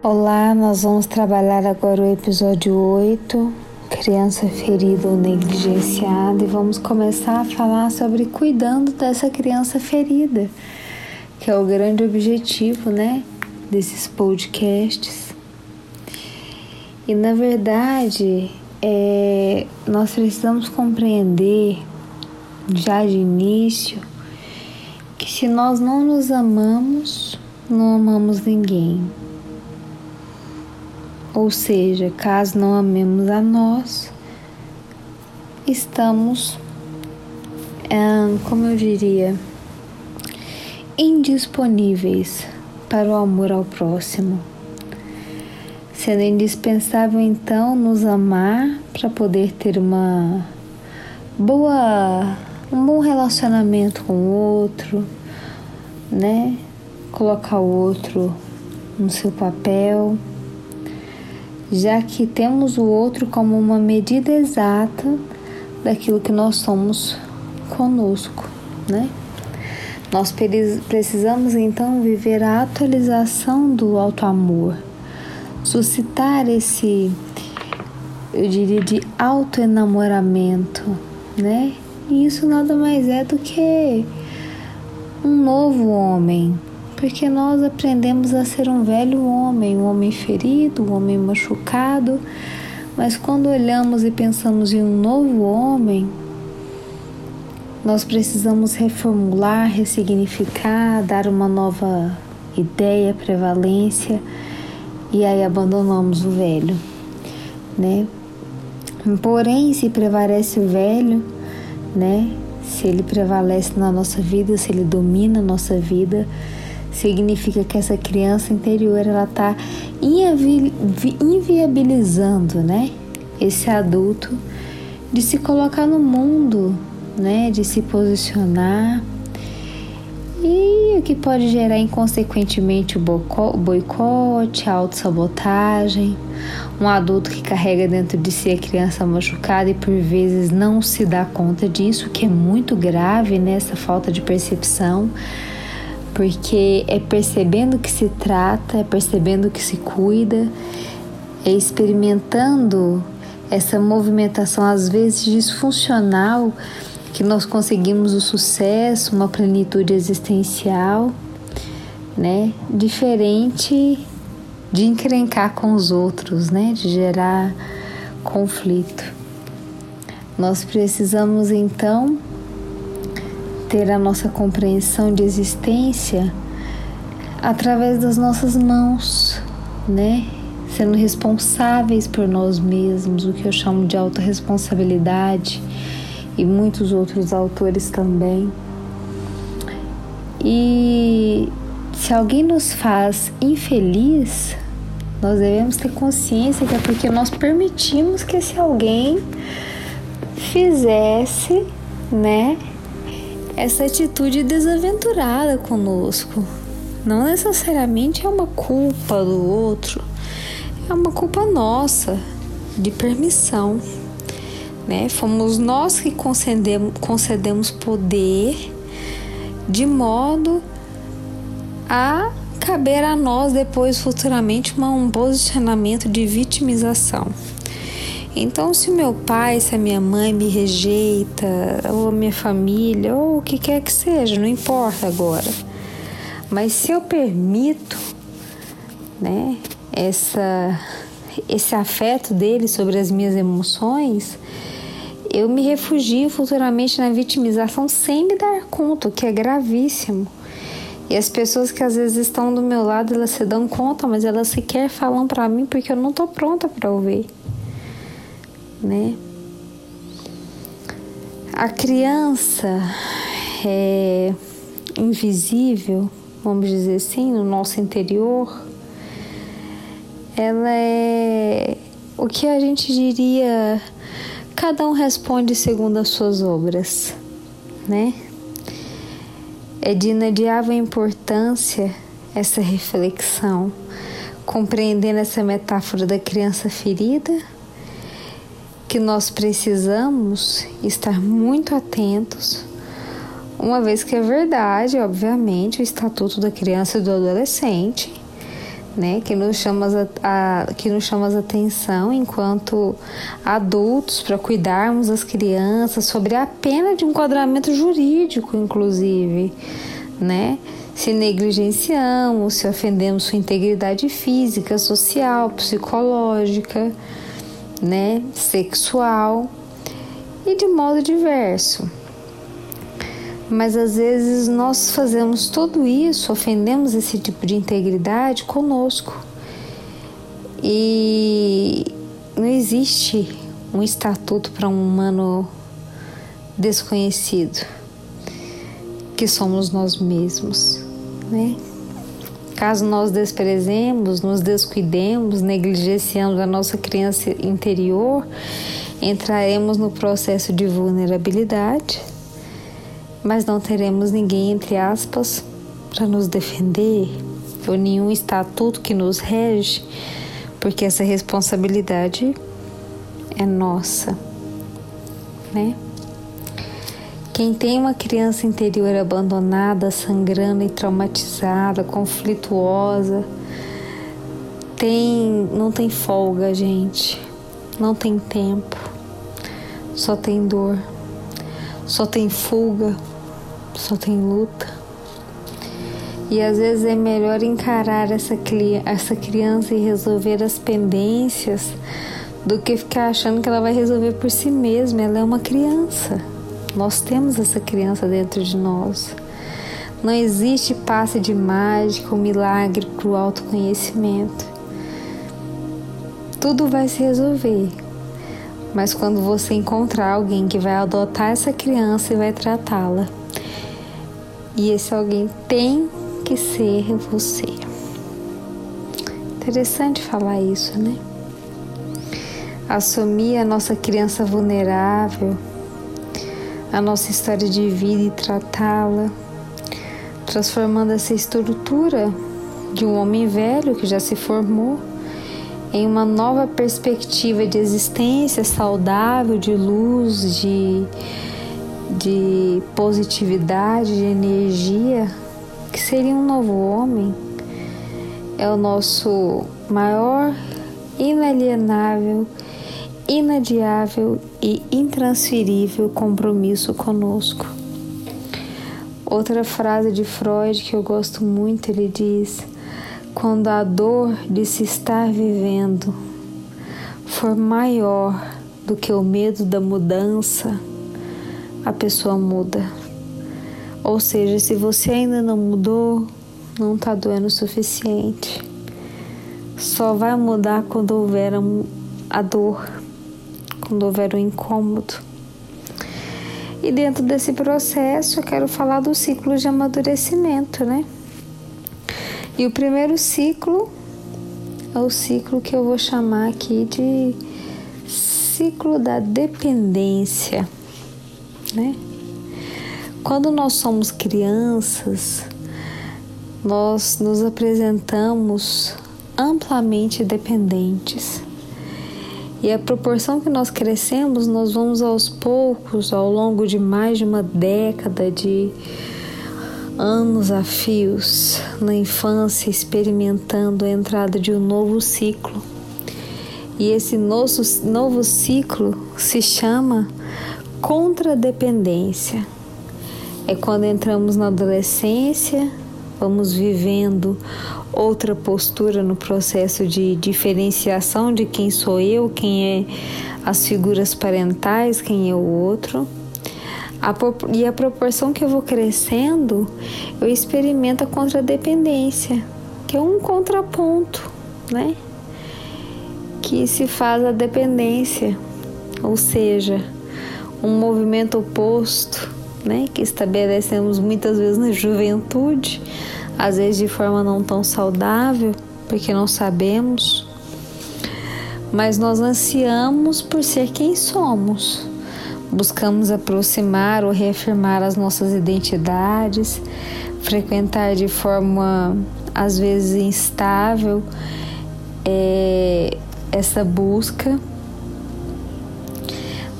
Olá, nós vamos trabalhar agora o episódio 8, criança ferida ou negligenciada, e vamos começar a falar sobre cuidando dessa criança ferida, que é o grande objetivo, né, desses podcasts. E na verdade, é, nós precisamos compreender já de início que se nós não nos amamos, não amamos ninguém. Ou seja, caso não amemos a nós, estamos, como eu diria, indisponíveis para o amor ao próximo. Sendo indispensável então nos amar para poder ter uma boa um bom relacionamento com o outro, né? Colocar o outro no seu papel já que temos o outro como uma medida exata daquilo que nós somos conosco, né? Nós precisamos então viver a atualização do auto-amor, suscitar esse, eu diria, de auto-enamoramento, né? E isso nada mais é do que um novo homem, porque nós aprendemos a ser um velho homem, um homem ferido, um homem machucado, mas quando olhamos e pensamos em um novo homem, nós precisamos reformular, ressignificar, dar uma nova ideia, prevalência, e aí abandonamos o velho, né? Porém, se prevalece o velho, né? Se ele prevalece na nossa vida, se ele domina a nossa vida, significa que essa criança interior ela está inviabilizando, né? Esse adulto de se colocar no mundo, né? De se posicionar e o que pode gerar inconsequentemente o boicote, a autossabotagem, um adulto que carrega dentro de si a criança machucada e por vezes não se dá conta disso, que é muito grave nessa né? falta de percepção porque é percebendo que se trata, é percebendo que se cuida, é experimentando essa movimentação às vezes disfuncional que nós conseguimos o sucesso, uma plenitude existencial, né? Diferente de encrencar com os outros, né? De gerar conflito. Nós precisamos então ter a nossa compreensão de existência através das nossas mãos, né? Sendo responsáveis por nós mesmos, o que eu chamo de autorresponsabilidade e muitos outros autores também. E se alguém nos faz infeliz, nós devemos ter consciência que é porque nós permitimos que esse alguém fizesse, né, essa atitude desaventurada conosco. Não necessariamente é uma culpa do outro, é uma culpa nossa de permissão. Né? Fomos nós que concedemos, concedemos poder de modo a caber a nós depois futuramente um posicionamento de vitimização. Então, se meu pai, se a minha mãe me rejeita, ou a minha família, ou o que quer que seja, não importa agora. Mas se eu permito, né, essa, esse afeto dele sobre as minhas emoções, eu me refugio futuramente na vitimização sem me dar conta, o que é gravíssimo. E as pessoas que às vezes estão do meu lado, elas se dão conta, mas elas sequer falam para mim porque eu não tô pronta para ouvir né? A criança é invisível, vamos dizer assim, no nosso interior, ela é o que a gente diria, cada um responde segundo as suas obras, né? É de inadiável importância essa reflexão, compreendendo essa metáfora da criança ferida que nós precisamos estar muito atentos, uma vez que é verdade, obviamente, o Estatuto da Criança e do Adolescente né, que nos chama a, a que nos chama a atenção enquanto adultos para cuidarmos das crianças sobre a pena de enquadramento jurídico, inclusive, né? Se negligenciamos, se ofendemos sua integridade física, social, psicológica, né, sexual e de modo diverso. Mas às vezes nós fazemos tudo isso, ofendemos esse tipo de integridade conosco. E não existe um estatuto para um humano desconhecido, que somos nós mesmos, né? Caso nós desprezemos, nos descuidemos, negligenciamos a nossa criança interior, entraremos no processo de vulnerabilidade mas não teremos ninguém, entre aspas, para nos defender, ou nenhum estatuto que nos rege, porque essa responsabilidade é nossa, né? Quem tem uma criança interior abandonada, sangrando e traumatizada, conflituosa, tem, não tem folga, gente. Não tem tempo. Só tem dor. Só tem fuga só tem luta. E às vezes é melhor encarar essa, essa criança e resolver as pendências do que ficar achando que ela vai resolver por si mesma. Ela é uma criança. Nós temos essa criança dentro de nós. Não existe passe de mágica ou milagre para o autoconhecimento. Tudo vai se resolver. Mas quando você encontrar alguém que vai adotar essa criança e vai tratá-la. E esse alguém tem que ser você. Interessante falar isso, né? Assumir a nossa criança vulnerável, a nossa história de vida e tratá-la, transformando essa estrutura de um homem velho que já se formou em uma nova perspectiva de existência saudável, de luz, de de positividade, de energia, que seria um novo homem, é o nosso maior, inalienável, inadiável e intransferível compromisso conosco. Outra frase de Freud que eu gosto muito, ele diz: quando a dor de se estar vivendo for maior do que o medo da mudança, a pessoa muda. Ou seja, se você ainda não mudou, não está doendo o suficiente. Só vai mudar quando houver a dor, quando houver o incômodo. E dentro desse processo eu quero falar do ciclo de amadurecimento, né? E o primeiro ciclo é o ciclo que eu vou chamar aqui de ciclo da dependência né? Quando nós somos crianças, nós nos apresentamos amplamente dependentes. E a proporção que nós crescemos, nós vamos aos poucos, ao longo de mais de uma década de anos a fios na infância, experimentando a entrada de um novo ciclo. E esse novo, novo ciclo se chama Contradependência é quando entramos na adolescência, vamos vivendo outra postura no processo de diferenciação de quem sou eu, quem é as figuras parentais, quem é o outro. A, e a proporção que eu vou crescendo, eu experimento a contradependência, que é um contraponto, né? Que se faz a dependência, ou seja, um movimento oposto, né, que estabelecemos muitas vezes na juventude, às vezes de forma não tão saudável, porque não sabemos, mas nós ansiamos por ser quem somos. Buscamos aproximar ou reafirmar as nossas identidades, frequentar de forma às vezes instável é, essa busca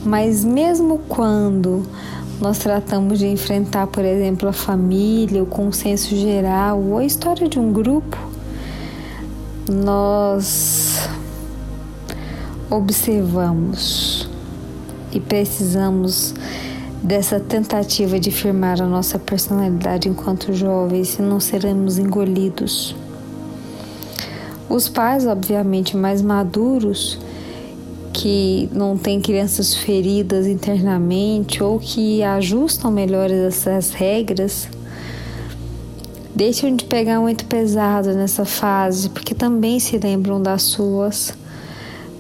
mas mesmo quando nós tratamos de enfrentar, por exemplo, a família, o consenso geral ou a história de um grupo, nós observamos e precisamos dessa tentativa de firmar a nossa personalidade enquanto jovens e não seremos engolidos. Os pais, obviamente, mais maduros, que não têm crianças feridas internamente ou que ajustam melhor essas regras, deixam de pegar muito pesado nessa fase, porque também se lembram das suas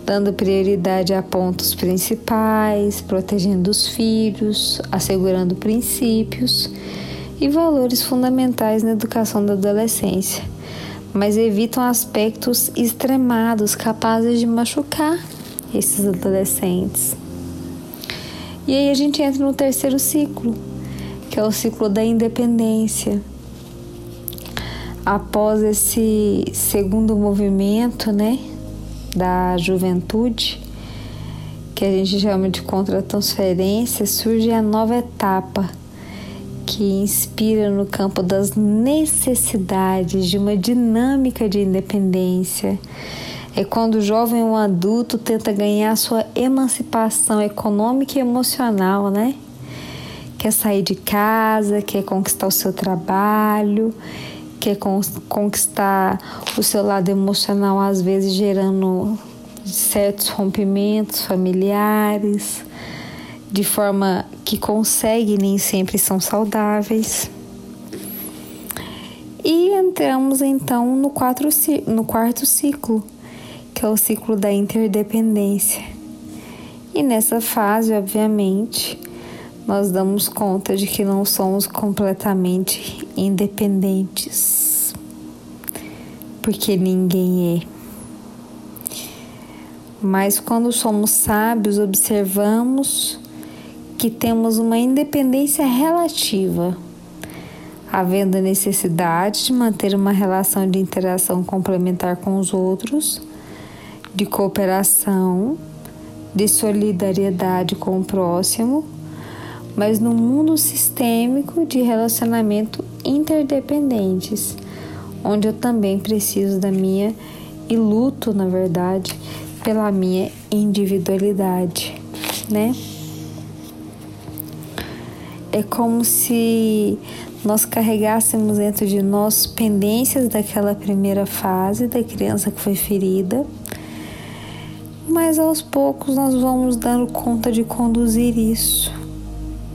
dando prioridade a pontos principais, protegendo os filhos, assegurando princípios e valores fundamentais na educação da adolescência, mas evitam aspectos extremados capazes de machucar esses adolescentes. E aí a gente entra no terceiro ciclo, que é o ciclo da independência. Após esse segundo movimento, né, da juventude, que a gente chama de contra-transferência, surge a nova etapa que inspira no campo das necessidades de uma dinâmica de independência. É quando o jovem ou adulto tenta ganhar sua emancipação econômica e emocional, né? Quer sair de casa, quer conquistar o seu trabalho, quer conquistar o seu lado emocional, às vezes gerando certos rompimentos familiares, de forma que consegue, nem sempre são saudáveis. E entramos então no, quatro, no quarto ciclo, que é o ciclo da interdependência. E nessa fase, obviamente, nós damos conta de que não somos completamente independentes, porque ninguém é. Mas quando somos sábios, observamos que temos uma independência relativa, havendo a necessidade de manter uma relação de interação complementar com os outros, de cooperação, de solidariedade com o próximo mas no mundo sistêmico de relacionamento interdependentes, onde eu também preciso da minha e luto, na verdade, pela minha individualidade, né? É como se nós carregássemos dentro de nós pendências daquela primeira fase da criança que foi ferida, mas aos poucos nós vamos dando conta de conduzir isso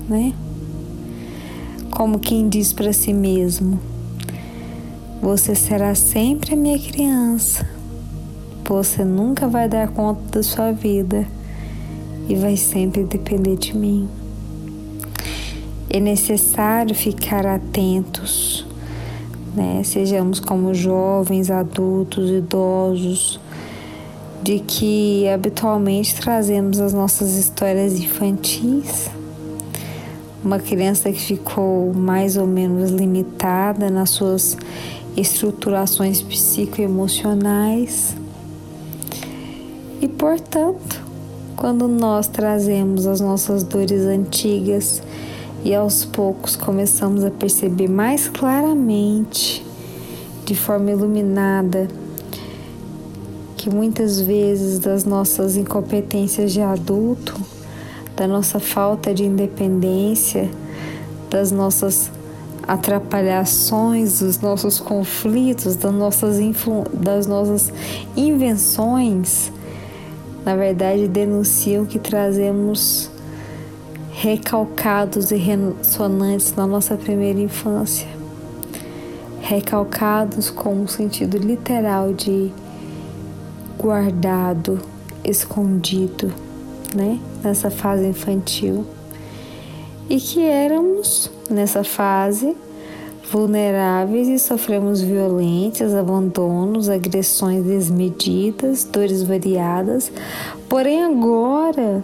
né? Como quem diz para si mesmo: Você será sempre a minha criança. Você nunca vai dar conta da sua vida e vai sempre depender de mim. É necessário ficar atentos, né? Sejamos como jovens, adultos, idosos, de que habitualmente trazemos as nossas histórias infantis uma criança que ficou mais ou menos limitada nas suas estruturações psicoemocionais. E, portanto, quando nós trazemos as nossas dores antigas e aos poucos começamos a perceber mais claramente, de forma iluminada, que muitas vezes das nossas incompetências de adulto da nossa falta de independência, das nossas atrapalhações, dos nossos conflitos, das nossas, das nossas invenções, na verdade denunciam que trazemos recalcados e ressonantes na nossa primeira infância. Recalcados com o sentido literal de guardado, escondido né, nessa fase infantil, e que éramos nessa fase vulneráveis e sofremos violências, abandonos, agressões desmedidas, dores variadas. Porém, agora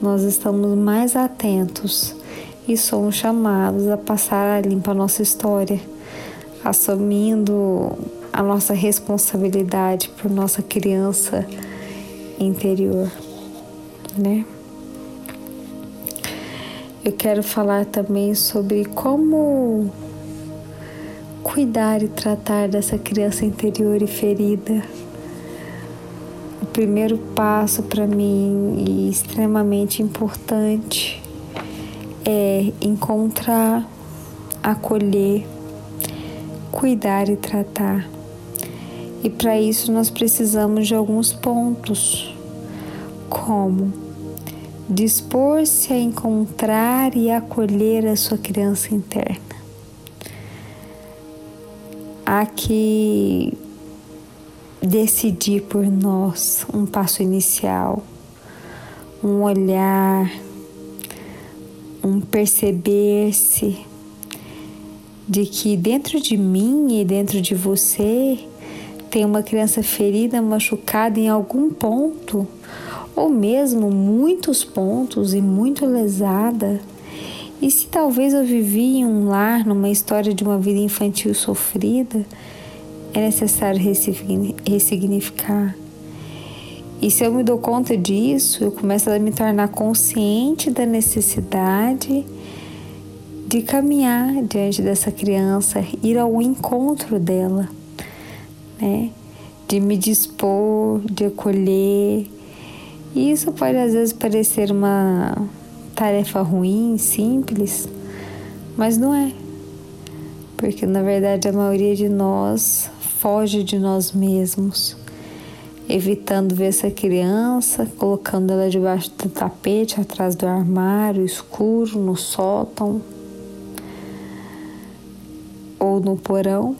nós estamos mais atentos e somos chamados a passar a limpa a nossa história, assumindo a nossa responsabilidade por nossa criança interior né? Eu quero falar também sobre como cuidar e tratar dessa criança interior e ferida. O primeiro passo para mim e extremamente importante é encontrar, acolher, cuidar e tratar. E para isso nós precisamos de alguns pontos, como dispor-se a encontrar e acolher a sua criança interna. Há que decidir por nós um passo inicial, um olhar, um perceber-se de que dentro de mim e dentro de você tem uma criança ferida, machucada em algum ponto, ou mesmo muitos pontos e muito lesada. E se talvez eu vivi em um lar, numa história de uma vida infantil sofrida, é necessário ressignificar. E se eu me dou conta disso, eu começo a me tornar consciente da necessidade de caminhar diante dessa criança, ir ao encontro dela, né? De me dispor, de acolher. E isso pode às vezes parecer uma tarefa ruim, simples, mas não é. Porque na verdade a maioria de nós foge de nós mesmos evitando ver essa criança, colocando ela debaixo do tapete, atrás do armário escuro, no sótão ou no porão,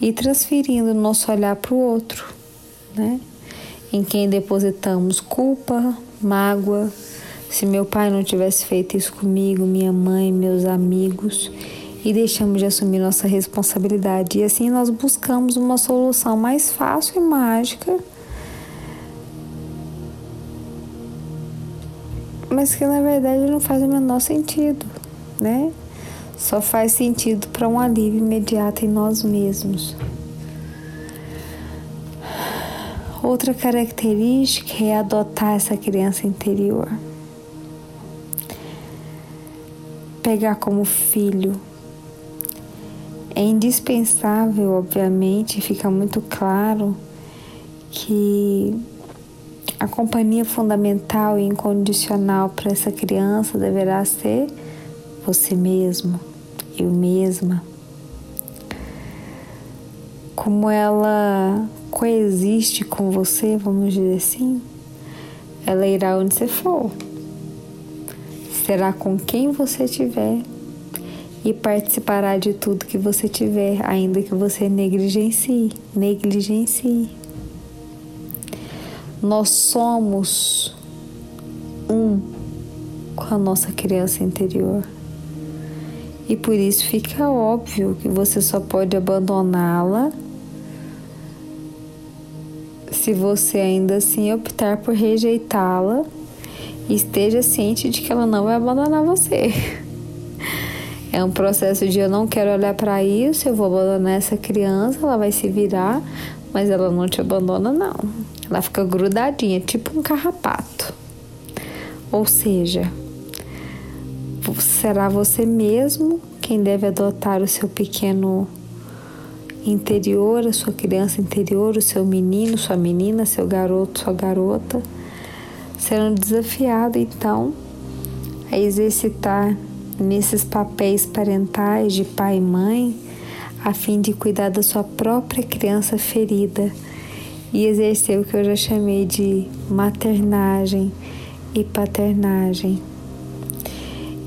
e transferindo nosso olhar para o outro, né? Em quem depositamos culpa, mágoa. Se meu pai não tivesse feito isso comigo, minha mãe, meus amigos, e deixamos de assumir nossa responsabilidade. E assim nós buscamos uma solução mais fácil e mágica, mas que na verdade não faz o menor sentido, né? Só faz sentido para um alívio imediato em nós mesmos. Outra característica é adotar essa criança interior. Pegar como filho é indispensável, obviamente, fica muito claro que a companhia fundamental e incondicional para essa criança deverá ser você mesmo, eu mesma. Como ela coexiste com você, vamos dizer assim, ela irá onde você for. Será com quem você estiver e participará de tudo que você tiver, ainda que você negligencie, negligencie. Nós somos um com a nossa criança interior. E por isso fica óbvio que você só pode abandoná-la se você ainda assim optar por rejeitá-la e esteja ciente de que ela não vai abandonar você. É um processo de eu não quero olhar para isso, eu vou abandonar essa criança, ela vai se virar, mas ela não te abandona, não. Ela fica grudadinha, tipo um carrapato. Ou seja, será você mesmo quem deve adotar o seu pequeno interior, a sua criança interior, o seu menino, sua menina, seu garoto, sua garota, sendo desafiado então a exercitar nesses papéis parentais de pai e mãe, a fim de cuidar da sua própria criança ferida e exercer o que eu já chamei de maternagem e paternagem.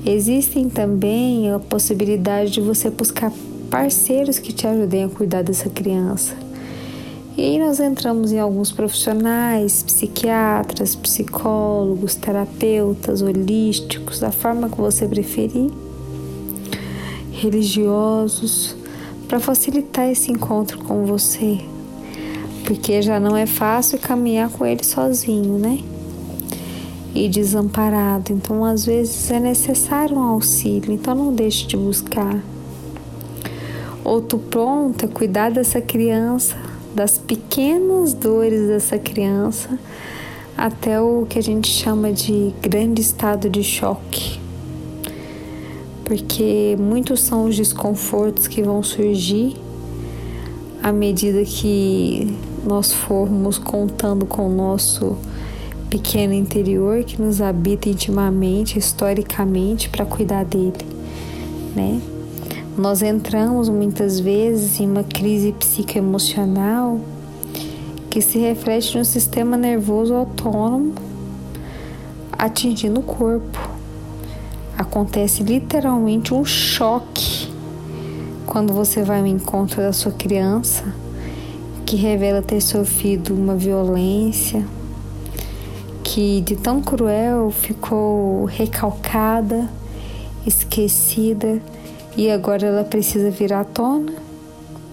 Existem também a possibilidade de você buscar parceiros que te ajudem a cuidar dessa criança. E aí nós entramos em alguns profissionais, psiquiatras, psicólogos, terapeutas, holísticos, da forma que você preferir, religiosos, para facilitar esse encontro com você. Porque já não é fácil caminhar com ele sozinho, né? E desamparado. Então, às vezes é necessário um auxílio, então não deixe de buscar. Outro ponto é cuidar dessa criança das pequenas dores dessa criança até o que a gente chama de grande estado de choque. porque muitos são os desconfortos que vão surgir à medida que nós formos contando com o nosso pequeno interior que nos habita intimamente, historicamente, para cuidar dele, né? Nós entramos muitas vezes em uma crise psicoemocional que se reflete no sistema nervoso autônomo atingindo o corpo. Acontece literalmente um choque quando você vai ao encontro da sua criança que revela ter sofrido uma violência que de tão cruel ficou recalcada, esquecida e agora ela precisa vir à tona,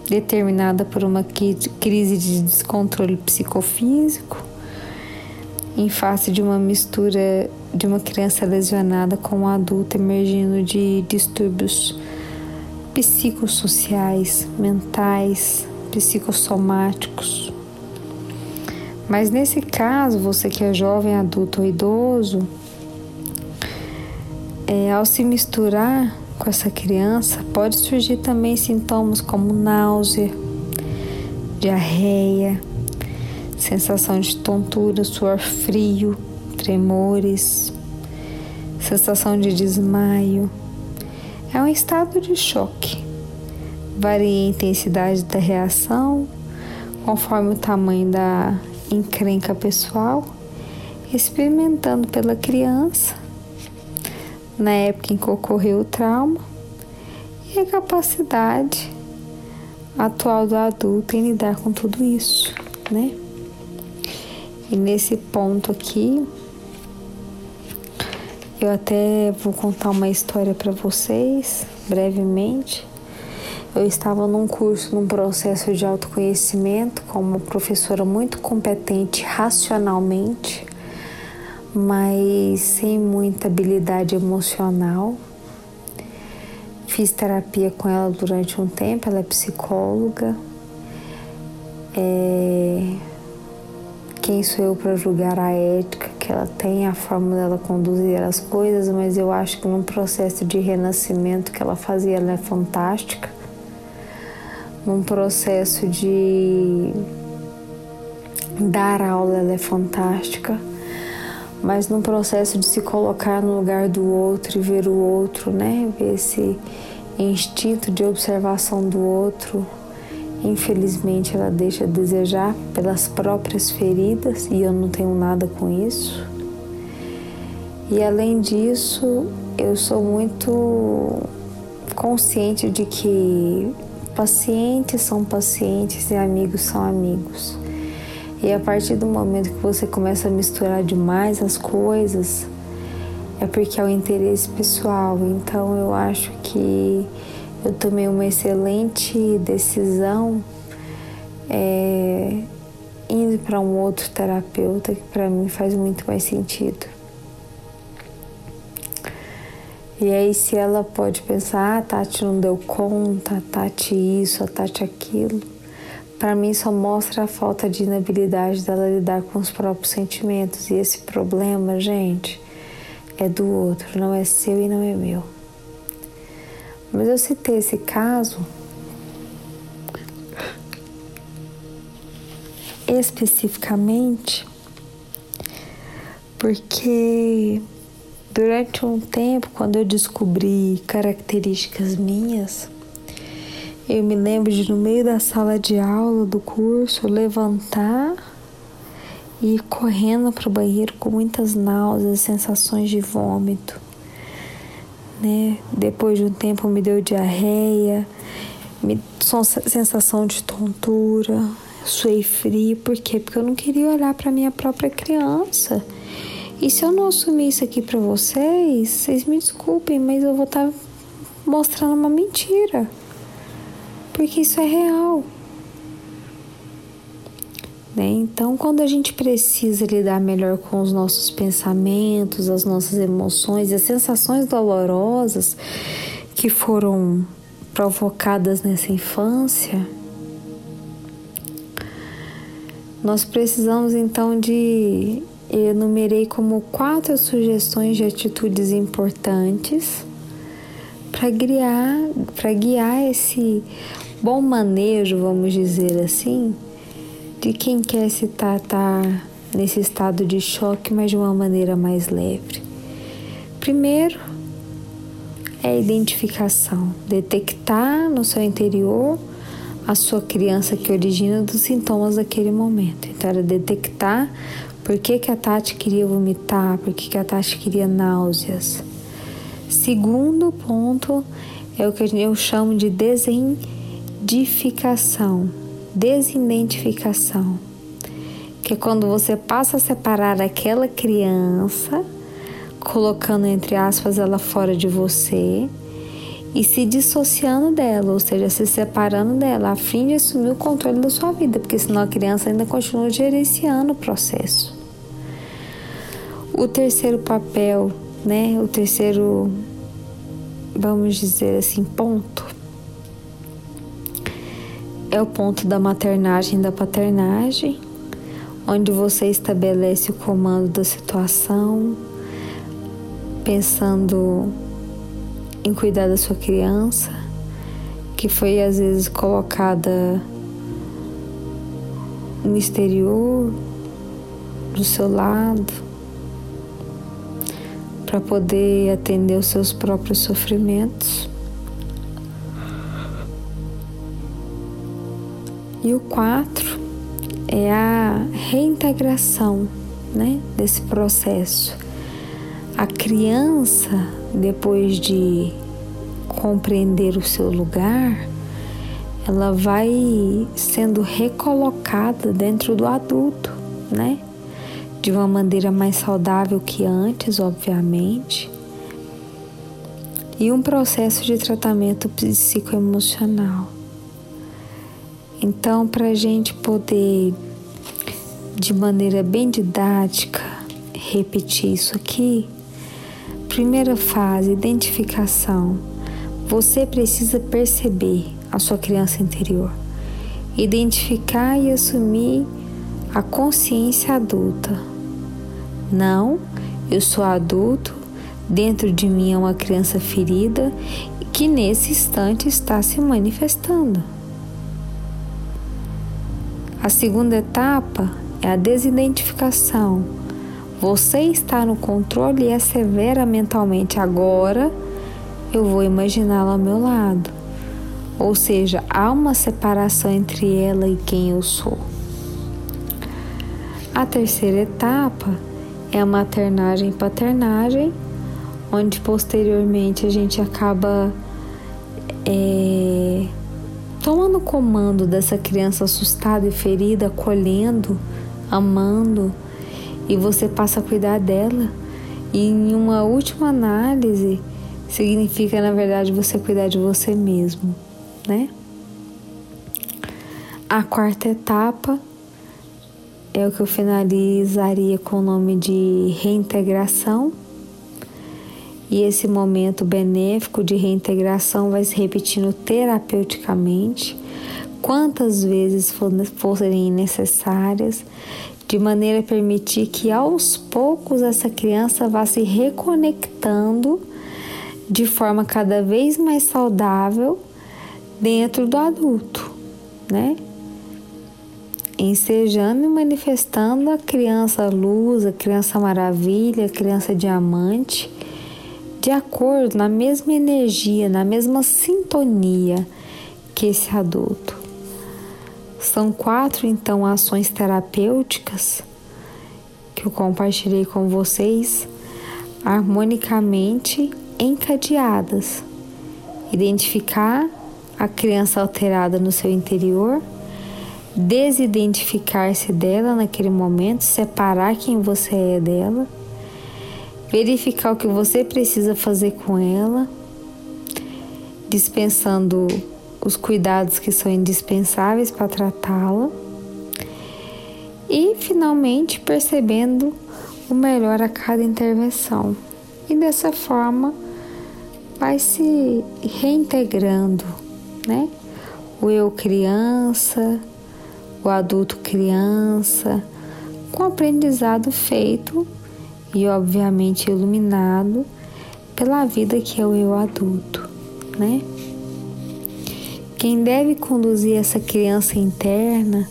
determinada por uma crise de descontrole psicofísico, em face de uma mistura de uma criança lesionada com um adulto emergindo de distúrbios psicossociais, mentais, psicossomáticos. Mas nesse caso, você que é jovem, adulto ou idoso, é, ao se misturar com essa criança, pode surgir também sintomas como náusea, diarreia, sensação de tontura, suor frio, tremores, sensação de desmaio. É um estado de choque. Varia a intensidade da reação conforme o tamanho da encrenca pessoal, experimentando pela criança na época em que ocorreu o trauma e a capacidade atual do adulto em lidar com tudo isso, né? E nesse ponto aqui, eu até vou contar uma história para vocês brevemente. Eu estava num curso, num processo de autoconhecimento, com uma professora muito competente racionalmente, mas sem muita habilidade emocional. Fiz terapia com ela durante um tempo, ela é psicóloga. É... Quem sou eu para julgar a ética que ela tem, a forma dela conduzir as coisas, mas eu acho que num processo de renascimento que ela fazia, ela é fantástica. Num processo de dar aula, ela é fantástica mas num processo de se colocar no lugar do outro e ver o outro, né? Ver esse instinto de observação do outro. Infelizmente, ela deixa a desejar pelas próprias feridas e eu não tenho nada com isso. E além disso, eu sou muito consciente de que pacientes são pacientes e amigos são amigos. E a partir do momento que você começa a misturar demais as coisas, é porque é o interesse pessoal. Então eu acho que eu tomei uma excelente decisão é, indo para um outro terapeuta que para mim faz muito mais sentido. E aí, se ela pode pensar, ah, a Tati não deu conta, a Tati isso, a Tati aquilo para mim só mostra a falta de inabilidade dela lidar com os próprios sentimentos. E esse problema, gente, é do outro, não é seu e não é meu. Mas eu citei esse caso especificamente porque durante um tempo, quando eu descobri características minhas, eu me lembro de, no meio da sala de aula do curso, levantar e ir correndo para o banheiro com muitas náuseas, sensações de vômito. Né? Depois de um tempo me deu diarreia, me sensação de tontura, suei frio, por quê? Porque eu não queria olhar para minha própria criança. E se eu não assumir isso aqui para vocês, vocês me desculpem, mas eu vou estar tá mostrando uma mentira porque isso é real. Né? Então, quando a gente precisa lidar melhor com os nossos pensamentos, as nossas emoções, as sensações dolorosas que foram provocadas nessa infância, nós precisamos então de. Eu enumerei como quatro sugestões de atitudes importantes para guiar, para guiar esse bom manejo, vamos dizer assim, de quem quer se tratar nesse estado de choque, mas de uma maneira mais leve. Primeiro é a identificação, detectar no seu interior a sua criança que origina dos sintomas daquele momento. Então, era detectar por que, que a Tati queria vomitar, por que, que a Tati queria náuseas. Segundo ponto é o que eu chamo de desidentificação. Desidentificação. Que é quando você passa a separar aquela criança, colocando entre aspas ela fora de você e se dissociando dela, ou seja, se separando dela, a fim de assumir o controle da sua vida, porque senão a criança ainda continua gerenciando o processo. O terceiro papel, né, o terceiro, vamos dizer assim, ponto, é o ponto da maternagem e da paternagem, onde você estabelece o comando da situação, pensando em cuidar da sua criança, que foi às vezes colocada no exterior, do seu lado, para poder atender os seus próprios sofrimentos. E o quatro é a reintegração né, desse processo. A criança depois de compreender o seu lugar, ela vai sendo recolocada dentro do adulto, né? De uma maneira mais saudável que antes, obviamente. E um processo de tratamento psicoemocional. Então, para a gente poder, de maneira bem didática, repetir isso aqui, Primeira fase, identificação. Você precisa perceber a sua criança interior, identificar e assumir a consciência adulta. Não, eu sou adulto, dentro de mim é uma criança ferida que nesse instante está se manifestando. A segunda etapa é a desidentificação você está no controle e é severa mentalmente. Agora eu vou imaginá-la ao meu lado. Ou seja, há uma separação entre ela e quem eu sou. A terceira etapa é a maternagem e paternagem, onde posteriormente a gente acaba é, tomando comando dessa criança assustada e ferida, acolhendo, amando e você passa a cuidar dela. E em uma última análise, significa na verdade você cuidar de você mesmo, né? A quarta etapa é o que eu finalizaria com o nome de reintegração. E esse momento benéfico de reintegração vai se repetindo terapeuticamente, quantas vezes forem necessárias, de maneira a permitir que aos poucos essa criança vá se reconectando de forma cada vez mais saudável dentro do adulto, né? Ensejando e manifestando a criança luz, a criança maravilha, a criança diamante, de acordo na mesma energia, na mesma sintonia que esse adulto. São quatro, então, ações terapêuticas que eu compartilhei com vocês, harmonicamente encadeadas. Identificar a criança alterada no seu interior, desidentificar-se dela naquele momento, separar quem você é dela, verificar o que você precisa fazer com ela, dispensando os cuidados que são indispensáveis para tratá-la e, finalmente, percebendo o melhor a cada intervenção. E dessa forma vai se reintegrando, né? O eu criança, o adulto criança, com aprendizado feito e obviamente iluminado pela vida que é o eu adulto. né? Quem deve conduzir essa criança interna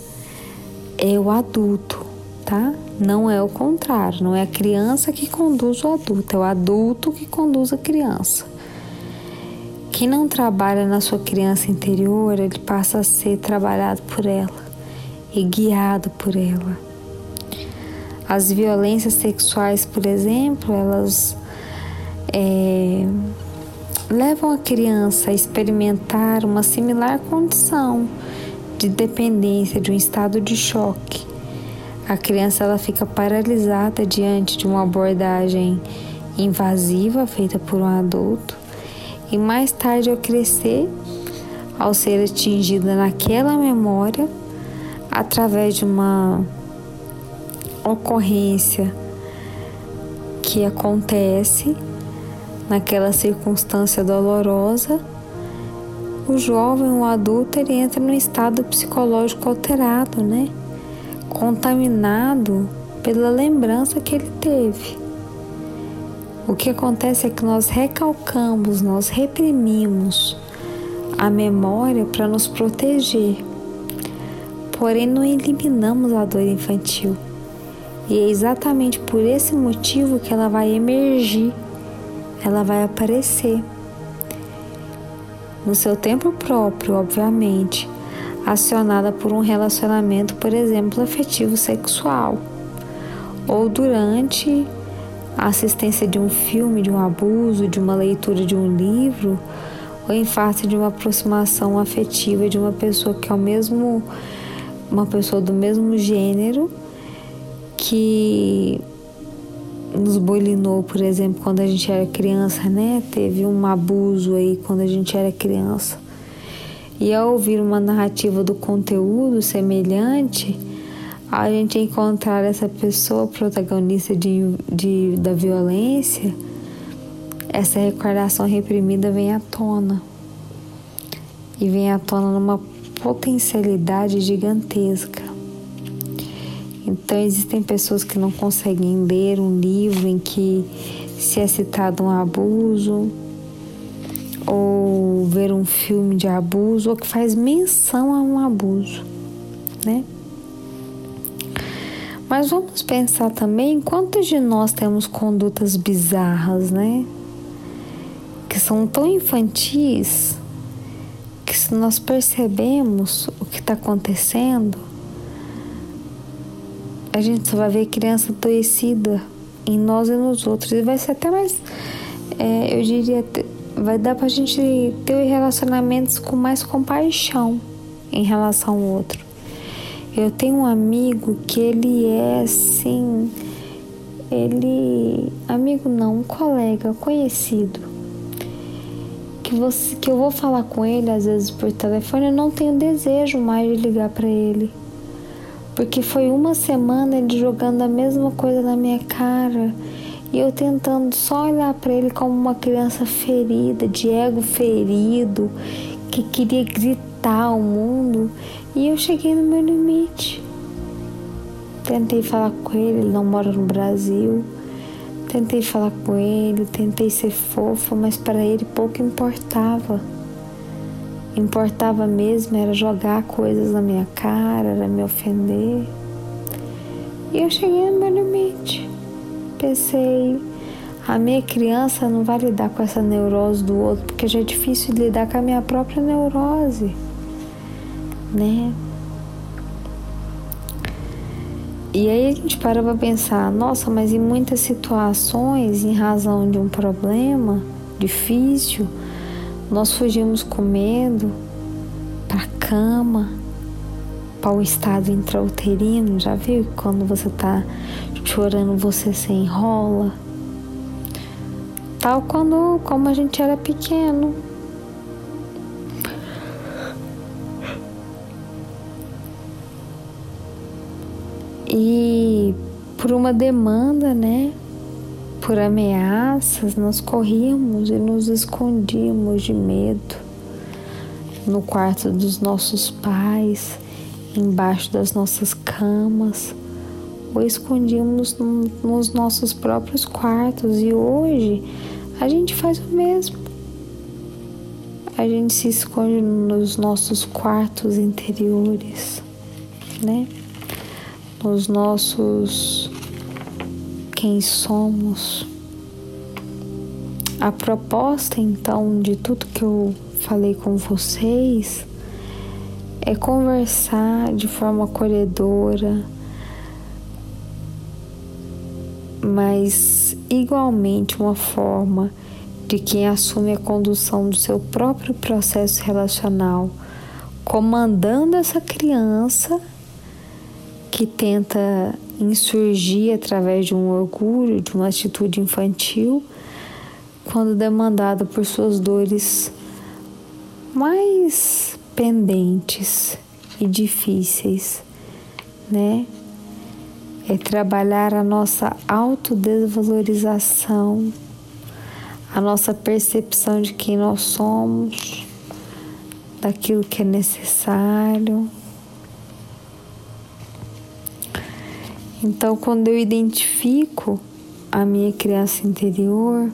é o adulto, tá? Não é o contrário, não é a criança que conduz o adulto, é o adulto que conduz a criança. Quem não trabalha na sua criança interior, ele passa a ser trabalhado por ela e guiado por ela. As violências sexuais, por exemplo, elas é, levam a criança a experimentar uma similar condição de dependência, de um estado de choque. A criança ela fica paralisada diante de uma abordagem invasiva feita por um adulto e mais tarde ao crescer, ao ser atingida naquela memória através de uma ocorrência que acontece naquela circunstância dolorosa, o jovem, o adulto, ele entra num estado psicológico alterado, né? Contaminado pela lembrança que ele teve. O que acontece é que nós recalcamos, nós reprimimos a memória para nos proteger. Porém, não eliminamos a dor infantil. E é exatamente por esse motivo que ela vai emergir, ela vai aparecer. No seu tempo próprio, obviamente, acionada por um relacionamento, por exemplo, afetivo sexual, ou durante a assistência de um filme, de um abuso, de uma leitura de um livro, ou em face de uma aproximação afetiva de uma pessoa que é o mesmo uma pessoa do mesmo gênero que nos bolinou, por exemplo, quando a gente era criança, né? Teve um abuso aí quando a gente era criança. E ao ouvir uma narrativa do conteúdo semelhante, a gente encontrar essa pessoa protagonista de, de, da violência, essa recordação reprimida vem à tona. E vem à tona numa potencialidade gigantesca. Então, existem pessoas que não conseguem ler um livro em que se é citado um abuso, ou ver um filme de abuso, ou que faz menção a um abuso, né? Mas vamos pensar também quantos de nós temos condutas bizarras, né? Que são tão infantis que se nós percebemos o que está acontecendo, a gente só vai ver criança adoecida em nós e nos outros. E vai ser até mais, é, eu diria, vai dar pra gente ter relacionamentos com mais compaixão em relação ao outro. Eu tenho um amigo que ele é assim, ele, amigo não, um colega, conhecido, que você, que eu vou falar com ele às vezes por telefone, eu não tenho desejo mais de ligar para ele porque foi uma semana ele jogando a mesma coisa na minha cara e eu tentando só olhar para ele como uma criança ferida, de ego ferido, que queria gritar ao mundo e eu cheguei no meu limite. Tentei falar com ele, ele não mora no Brasil. Tentei falar com ele, tentei ser fofa, mas para ele pouco importava. Importava mesmo era jogar coisas na minha cara, era me ofender. E eu cheguei no meu limite. Pensei, a minha criança não vai lidar com essa neurose do outro, porque já é difícil lidar com a minha própria neurose, né? E aí a gente para para pensar, nossa, mas em muitas situações, em razão de um problema difícil, nós fugimos com medo para a cama, para o estado intrauterino. Já viu quando você tá chorando, você se enrola? Tal quando como a gente era pequeno. Por uma demanda, né? por ameaças, nós corríamos e nos escondíamos de medo no quarto dos nossos pais, embaixo das nossas camas, ou escondíamos nos nossos próprios quartos. E hoje a gente faz o mesmo. a gente se esconde nos nossos quartos interiores, né? Nos nossos quem somos. A proposta então de tudo que eu falei com vocês é conversar de forma acolhedora, mas igualmente uma forma de quem assume a condução do seu próprio processo relacional, comandando essa criança que tenta insurgir através de um orgulho, de uma atitude infantil, quando demandada por suas dores mais pendentes e difíceis, né? É trabalhar a nossa autodesvalorização, a nossa percepção de quem nós somos, daquilo que é necessário. Então, quando eu identifico a minha criança interior,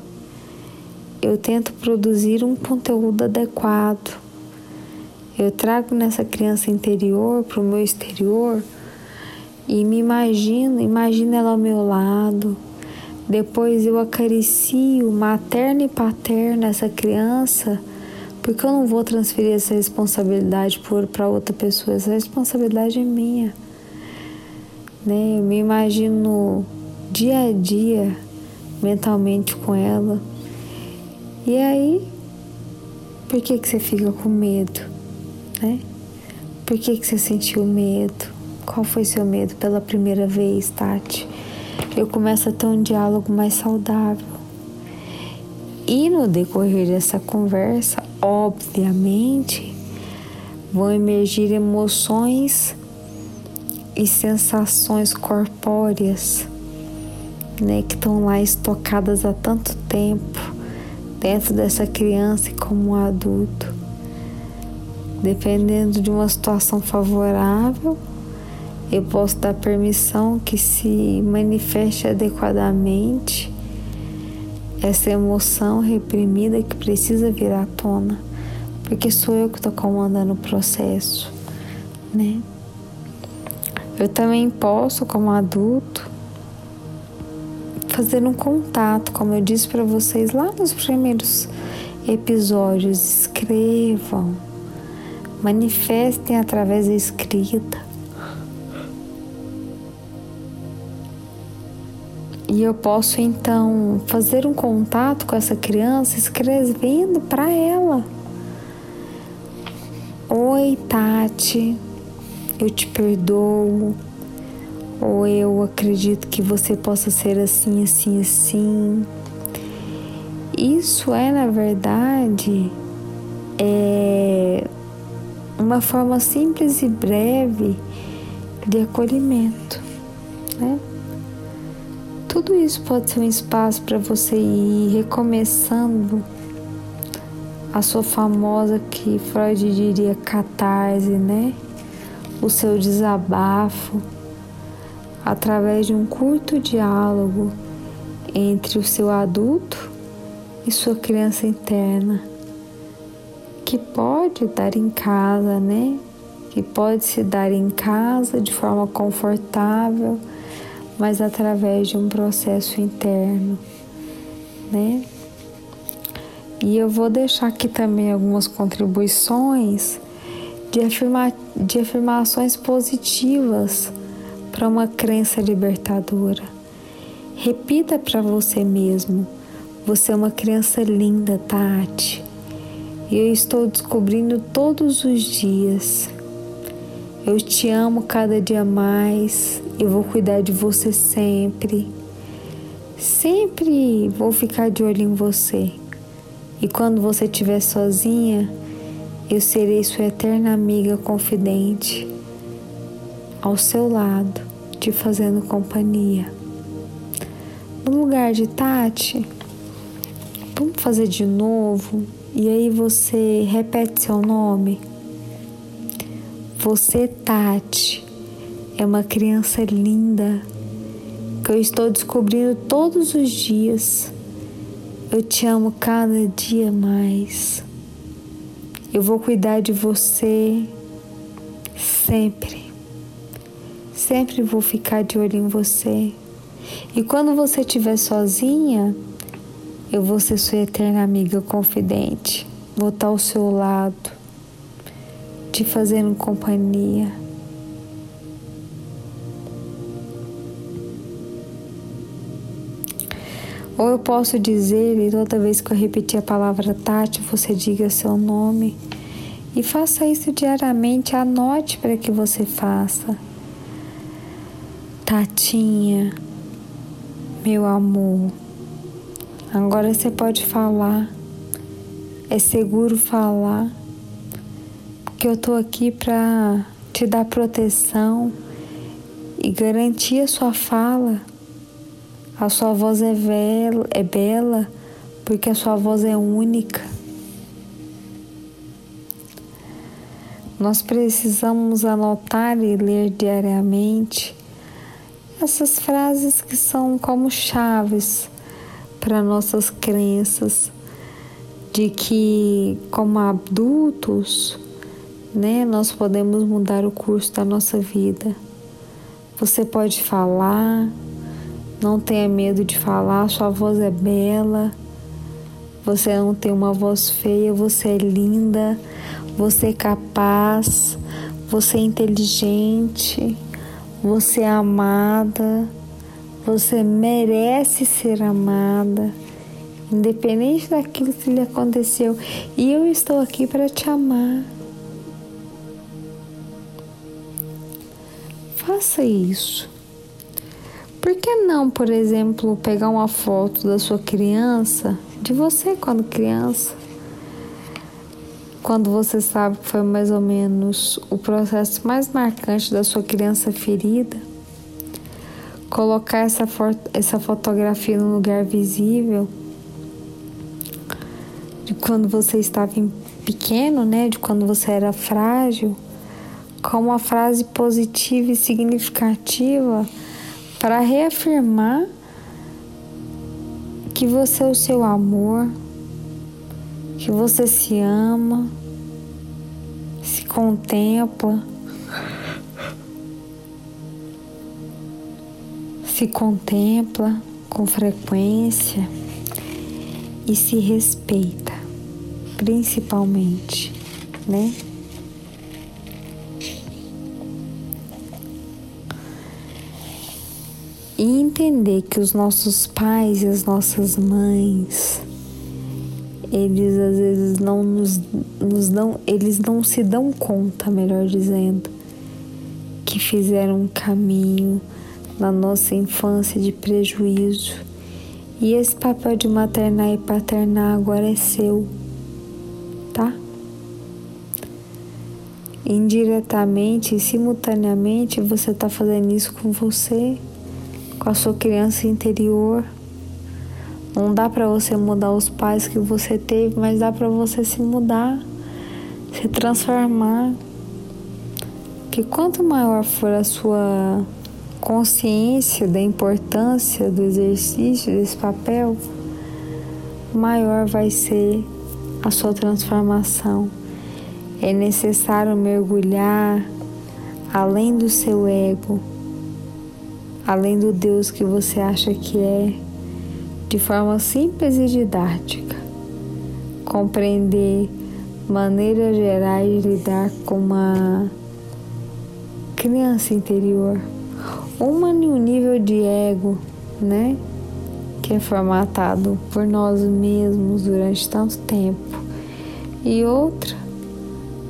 eu tento produzir um conteúdo adequado. Eu trago nessa criança interior para o meu exterior e me imagino, imagino ela ao meu lado. Depois eu acaricio materna e paterna essa criança, porque eu não vou transferir essa responsabilidade para outra pessoa, essa responsabilidade é minha. Né? Eu me imagino dia a dia mentalmente com ela e aí, por que, que você fica com medo? Né? Por que, que você sentiu medo? Qual foi seu medo pela primeira vez, Tati? Eu começo a ter um diálogo mais saudável. E no decorrer dessa conversa, obviamente, vão emergir emoções e sensações corpóreas, né, que estão lá estocadas há tanto tempo dentro dessa criança e como um adulto. Dependendo de uma situação favorável, eu posso dar permissão que se manifeste adequadamente essa emoção reprimida que precisa vir à tona, porque sou eu que estou comandando o processo, né? Eu também posso, como adulto, fazer um contato, como eu disse para vocês lá nos primeiros episódios. Escrevam, manifestem através da escrita. E eu posso então fazer um contato com essa criança escrevendo para ela. Oi, Tati, eu te perdoo ou eu acredito que você possa ser assim, assim, assim. Isso é, na verdade, é uma forma simples e breve de acolhimento, né? Tudo isso pode ser um espaço para você ir recomeçando a sua famosa que Freud diria catarse, né? O seu desabafo através de um curto diálogo entre o seu adulto e sua criança interna, que pode dar em casa, né? Que pode se dar em casa de forma confortável, mas através de um processo interno, né? E eu vou deixar aqui também algumas contribuições de, afirma, de afirmações positivas para uma crença libertadora. Repita para você mesmo: você é uma criança linda, Tati. Eu estou descobrindo todos os dias. Eu te amo cada dia mais. Eu vou cuidar de você sempre. Sempre vou ficar de olho em você. E quando você estiver sozinha, eu serei sua eterna amiga confidente ao seu lado, te fazendo companhia. No lugar de Tati, vamos fazer de novo e aí você repete seu nome. Você, Tati, é uma criança linda que eu estou descobrindo todos os dias. Eu te amo cada dia mais. Eu vou cuidar de você sempre. Sempre vou ficar de olho em você. E quando você estiver sozinha, eu vou ser sua eterna amiga confidente. Vou estar ao seu lado, te fazendo companhia. Ou eu posso dizer, e toda vez que eu repetir a palavra Tati, você diga seu nome. E faça isso diariamente, anote para que você faça. Tatinha, meu amor, agora você pode falar. É seguro falar, porque eu tô aqui para te dar proteção e garantir a sua fala a sua voz é, vela, é bela porque a sua voz é única. Nós precisamos anotar e ler diariamente essas frases que são como chaves para nossas crenças de que como adultos, né, nós podemos mudar o curso da nossa vida. Você pode falar, não tenha medo de falar, sua voz é bela. Você não tem uma voz feia, você é linda, você é capaz, você é inteligente, você é amada, você merece ser amada, independente daquilo que lhe aconteceu. E eu estou aqui para te amar. Faça isso. Por que não, por exemplo, pegar uma foto da sua criança, de você quando criança, quando você sabe que foi mais ou menos o processo mais marcante da sua criança ferida, colocar essa, essa fotografia no lugar visível? De quando você estava pequeno, né, de quando você era frágil, com uma frase positiva e significativa para reafirmar que você é o seu amor, que você se ama, se contempla, se contempla com frequência e se respeita, principalmente, né? E entender que os nossos pais e as nossas mães eles às vezes não nos, nos dão, eles não se dão conta, melhor dizendo, que fizeram um caminho na nossa infância de prejuízo. E esse papel de maternar e paternar agora é seu, tá? Indiretamente e simultaneamente você está fazendo isso com você com a sua criança interior. Não dá para você mudar os pais que você teve, mas dá para você se mudar, se transformar. Que quanto maior for a sua consciência da importância do exercício desse papel, maior vai ser a sua transformação. É necessário mergulhar além do seu ego além do Deus que você acha que é, de forma simples e didática. Compreender maneiras gerais de lidar com uma criança interior, uma em um nível de ego, né? Que é formatado por nós mesmos durante tanto tempo, e outra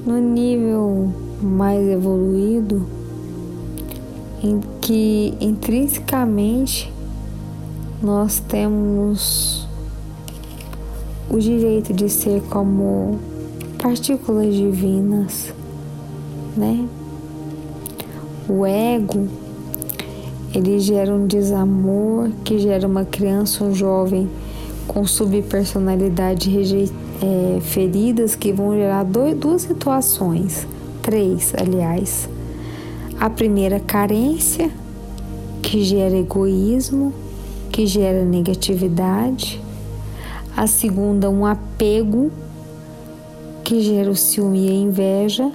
no nível mais evoluído que intrinsecamente nós temos o direito de ser como partículas divinas, né? O ego ele gera um desamor que gera uma criança, um jovem com subpersonalidade é, feridas que vão gerar dois, duas situações, três, aliás a primeira, carência, que gera egoísmo, que gera negatividade. A segunda, um apego, que gera o ciúme e a inveja,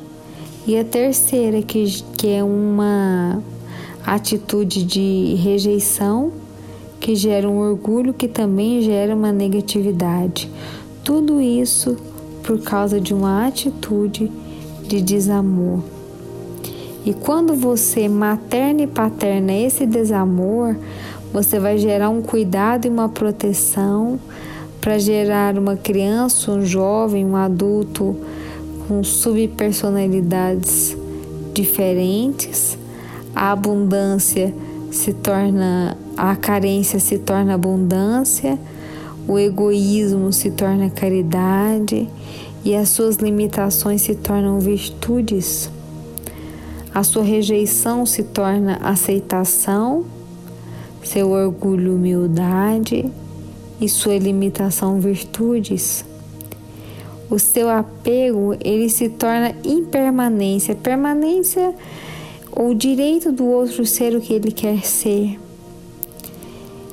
e a terceira, que, que é uma atitude de rejeição, que gera um orgulho, que também gera uma negatividade. Tudo isso por causa de uma atitude de desamor. E quando você materna e paterna esse desamor, você vai gerar um cuidado e uma proteção para gerar uma criança, um jovem, um adulto com subpersonalidades diferentes. A abundância se torna a carência se torna abundância, o egoísmo se torna caridade e as suas limitações se tornam virtudes. A sua rejeição se torna aceitação, seu orgulho, humildade e sua limitação, virtudes. O seu apego, ele se torna impermanência, permanência ou direito do outro ser o que ele quer ser.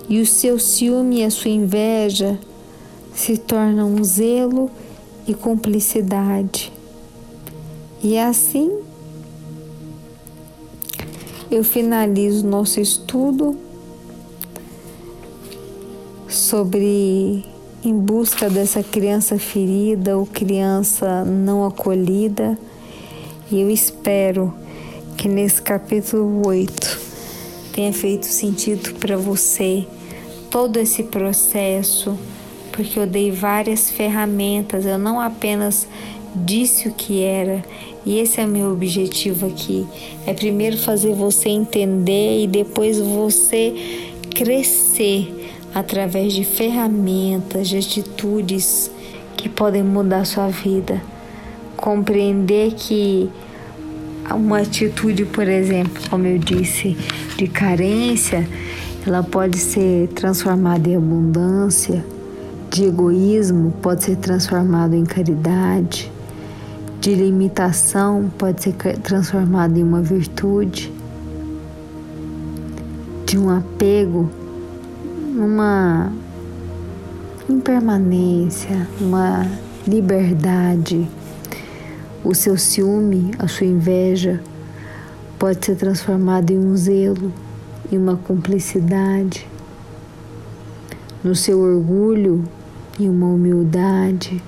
E o seu ciúme e a sua inveja se tornam zelo e cumplicidade. E assim eu finalizo nosso estudo sobre em busca dessa criança ferida ou criança não acolhida. E eu espero que nesse capítulo 8 tenha feito sentido para você todo esse processo, porque eu dei várias ferramentas, eu não apenas disse o que era, e esse é meu objetivo aqui. É primeiro fazer você entender e depois você crescer através de ferramentas, de atitudes que podem mudar sua vida. Compreender que uma atitude, por exemplo, como eu disse, de carência, ela pode ser transformada em abundância, de egoísmo pode ser transformado em caridade, de limitação pode ser transformado em uma virtude, de um apego numa impermanência, uma liberdade. O seu ciúme, a sua inveja pode ser transformado em um zelo, em uma cumplicidade. No seu orgulho, em uma humildade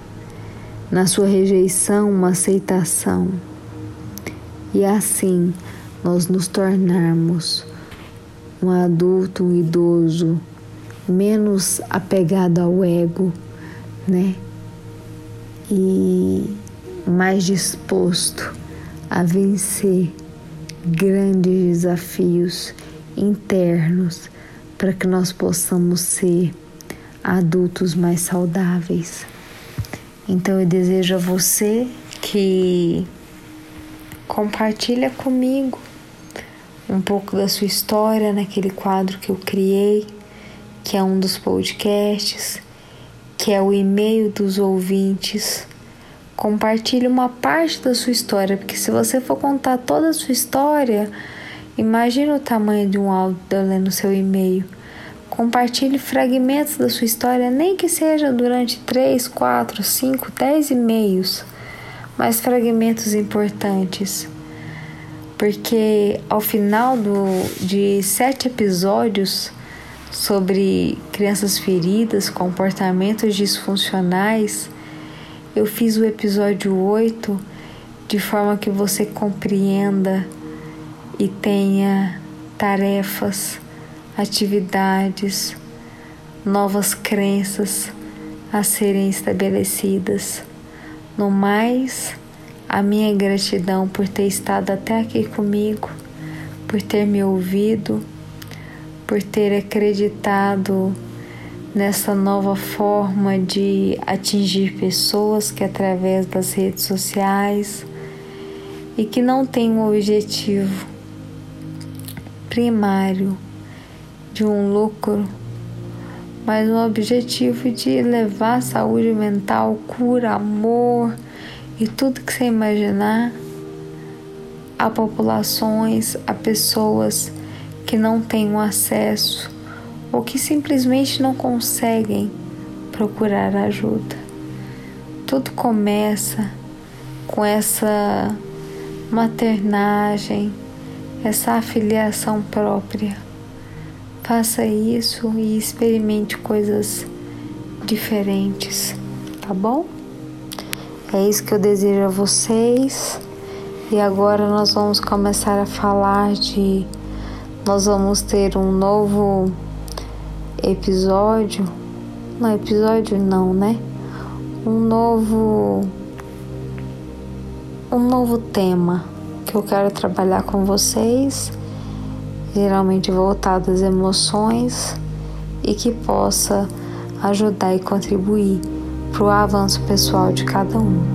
na sua rejeição uma aceitação. E assim nós nos tornarmos um adulto, um idoso menos apegado ao ego, né? E mais disposto a vencer grandes desafios internos para que nós possamos ser adultos mais saudáveis. Então eu desejo a você que compartilha comigo um pouco da sua história naquele quadro que eu criei, que é um dos podcasts, que é o e-mail dos ouvintes. Compartilhe uma parte da sua história, porque se você for contar toda a sua história, imagina o tamanho de um áudio lendo seu e-mail. Compartilhe fragmentos da sua história, nem que seja durante 3, 4, 5, 10 e-mails, mas fragmentos importantes. Porque ao final do, de sete episódios sobre crianças feridas, comportamentos disfuncionais, eu fiz o episódio 8 de forma que você compreenda e tenha tarefas atividades, novas crenças a serem estabelecidas. No mais, a minha gratidão por ter estado até aqui comigo, por ter me ouvido, por ter acreditado nessa nova forma de atingir pessoas que através das redes sociais e que não tem um objetivo primário de um lucro, mas um objetivo de levar saúde mental, cura, amor e tudo que você imaginar a populações, a pessoas que não têm acesso ou que simplesmente não conseguem procurar ajuda. Tudo começa com essa maternagem, essa afiliação própria. Faça isso e experimente coisas diferentes, tá bom? É isso que eu desejo a vocês. E agora nós vamos começar a falar de. Nós vamos ter um novo episódio. Não, episódio não, né? Um novo. Um novo tema que eu quero trabalhar com vocês, geralmente voltado às emoções e que possa ajudar e contribuir para o avanço pessoal de cada um.